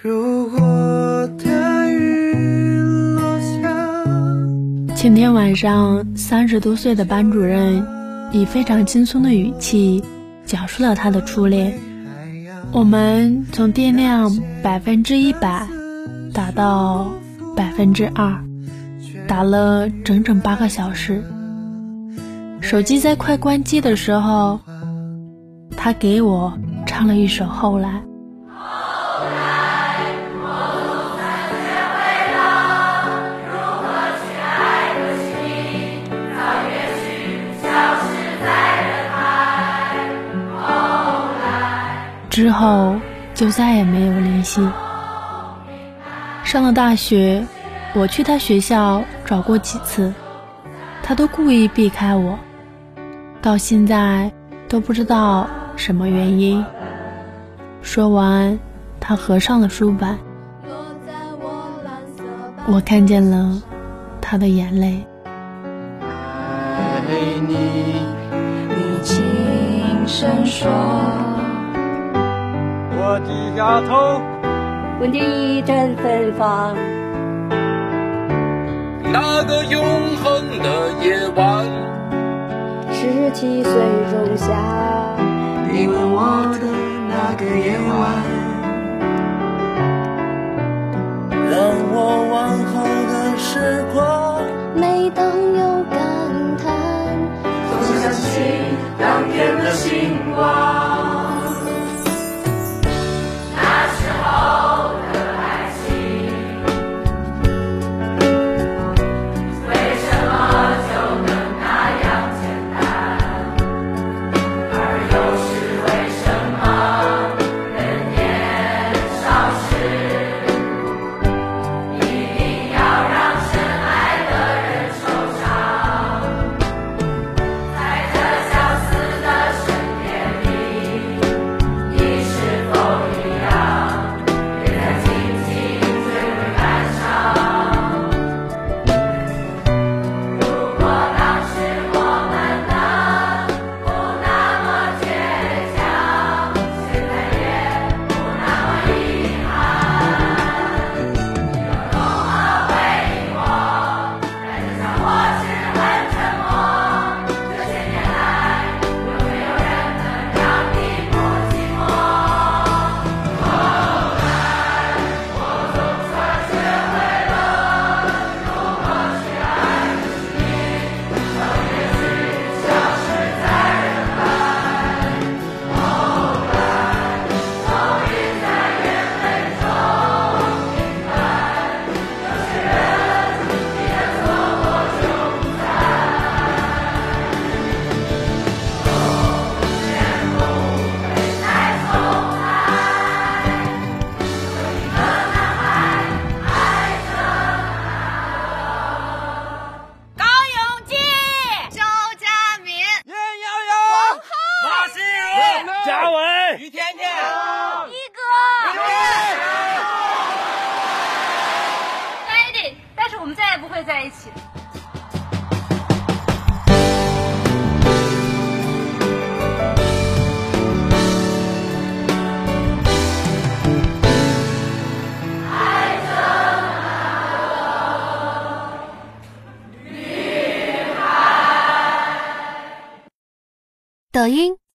如果大雨落下，前天晚上，三十多岁的班主任以非常轻松的语气讲述了他的初恋。我们从电量百分之一百打到百分之二，打了整整八个小时。手机在快关机的时候，他给我唱了一首《后来》。之后就再也没有联系。上了大学，我去他学校找过几次，他都故意避开我，到现在都不知道什么原因。说完，他合上了书本，我看见了他的眼泪。爱你，你轻声说。我低下头，闻见一阵芬芳。那个永恒的夜晚，十七岁仲夏，你吻我的那个夜晚，一起。抖音。